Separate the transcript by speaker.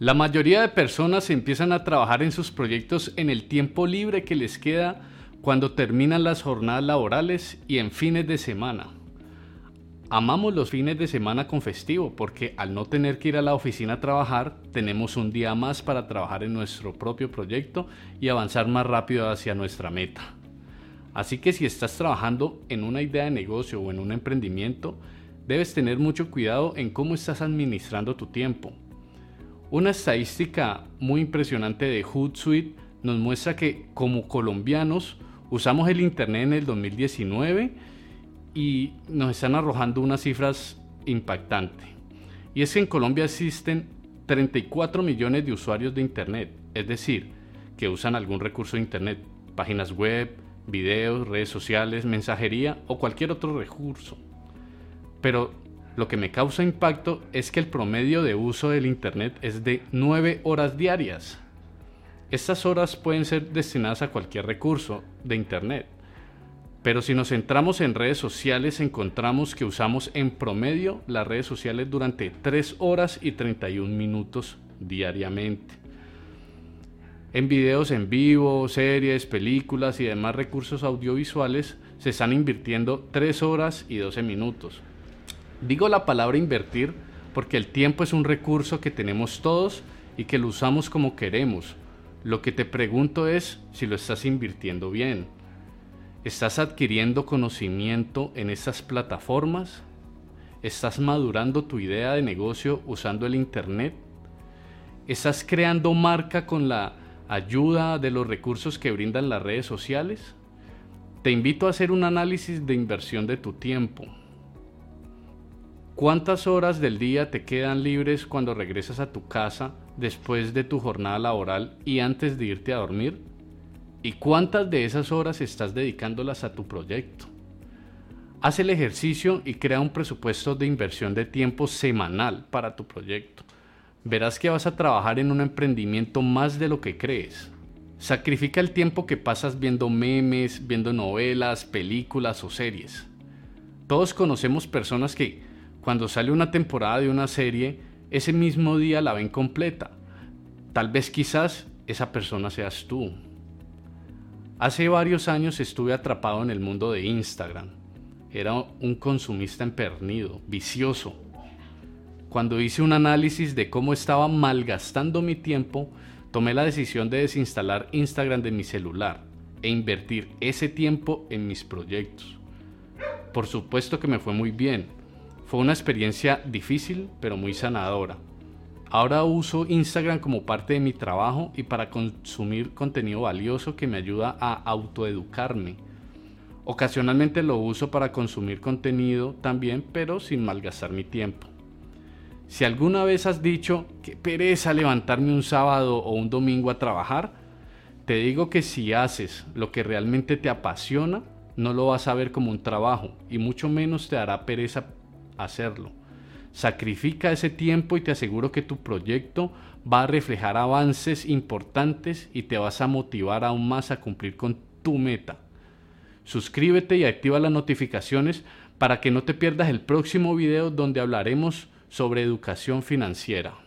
Speaker 1: La mayoría de personas empiezan a trabajar en sus proyectos en el tiempo libre que les queda cuando terminan las jornadas laborales y en fines de semana. Amamos los fines de semana con festivo porque al no tener que ir a la oficina a trabajar, tenemos un día más para trabajar en nuestro propio proyecto y avanzar más rápido hacia nuestra meta. Así que si estás trabajando en una idea de negocio o en un emprendimiento, debes tener mucho cuidado en cómo estás administrando tu tiempo una estadística muy impresionante de Hootsuite nos muestra que como colombianos usamos el Internet en el 2019 y nos están arrojando unas cifras impactantes. Y es que en Colombia existen 34 millones de usuarios de Internet, es decir, que usan algún recurso de Internet, páginas web, videos, redes sociales, mensajería o cualquier otro recurso. Pero lo que me causa impacto es que el promedio de uso del Internet es de 9 horas diarias. Estas horas pueden ser destinadas a cualquier recurso de Internet. Pero si nos centramos en redes sociales, encontramos que usamos en promedio las redes sociales durante 3 horas y 31 minutos diariamente. En videos en vivo, series, películas y demás recursos audiovisuales se están invirtiendo 3 horas y 12 minutos. Digo la palabra invertir porque el tiempo es un recurso que tenemos todos y que lo usamos como queremos. Lo que te pregunto es si lo estás invirtiendo bien. ¿Estás adquiriendo conocimiento en estas plataformas? ¿Estás madurando tu idea de negocio usando el Internet? ¿Estás creando marca con la ayuda de los recursos que brindan las redes sociales? Te invito a hacer un análisis de inversión de tu tiempo. ¿Cuántas horas del día te quedan libres cuando regresas a tu casa después de tu jornada laboral y antes de irte a dormir? ¿Y cuántas de esas horas estás dedicándolas a tu proyecto? Haz el ejercicio y crea un presupuesto de inversión de tiempo semanal para tu proyecto. Verás que vas a trabajar en un emprendimiento más de lo que crees. Sacrifica el tiempo que pasas viendo memes, viendo novelas, películas o series. Todos conocemos personas que cuando sale una temporada de una serie, ese mismo día la ven completa. Tal vez quizás esa persona seas tú. Hace varios años estuve atrapado en el mundo de Instagram. Era un consumista empernido, vicioso. Cuando hice un análisis de cómo estaba malgastando mi tiempo, tomé la decisión de desinstalar Instagram de mi celular e invertir ese tiempo en mis proyectos. Por supuesto que me fue muy bien fue una experiencia difícil, pero muy sanadora. Ahora uso Instagram como parte de mi trabajo y para consumir contenido valioso que me ayuda a autoeducarme. Ocasionalmente lo uso para consumir contenido también, pero sin malgastar mi tiempo. Si alguna vez has dicho que pereza levantarme un sábado o un domingo a trabajar, te digo que si haces lo que realmente te apasiona, no lo vas a ver como un trabajo y mucho menos te dará pereza hacerlo. Sacrifica ese tiempo y te aseguro que tu proyecto va a reflejar avances importantes y te vas a motivar aún más a cumplir con tu meta. Suscríbete y activa las notificaciones para que no te pierdas el próximo video donde hablaremos sobre educación financiera.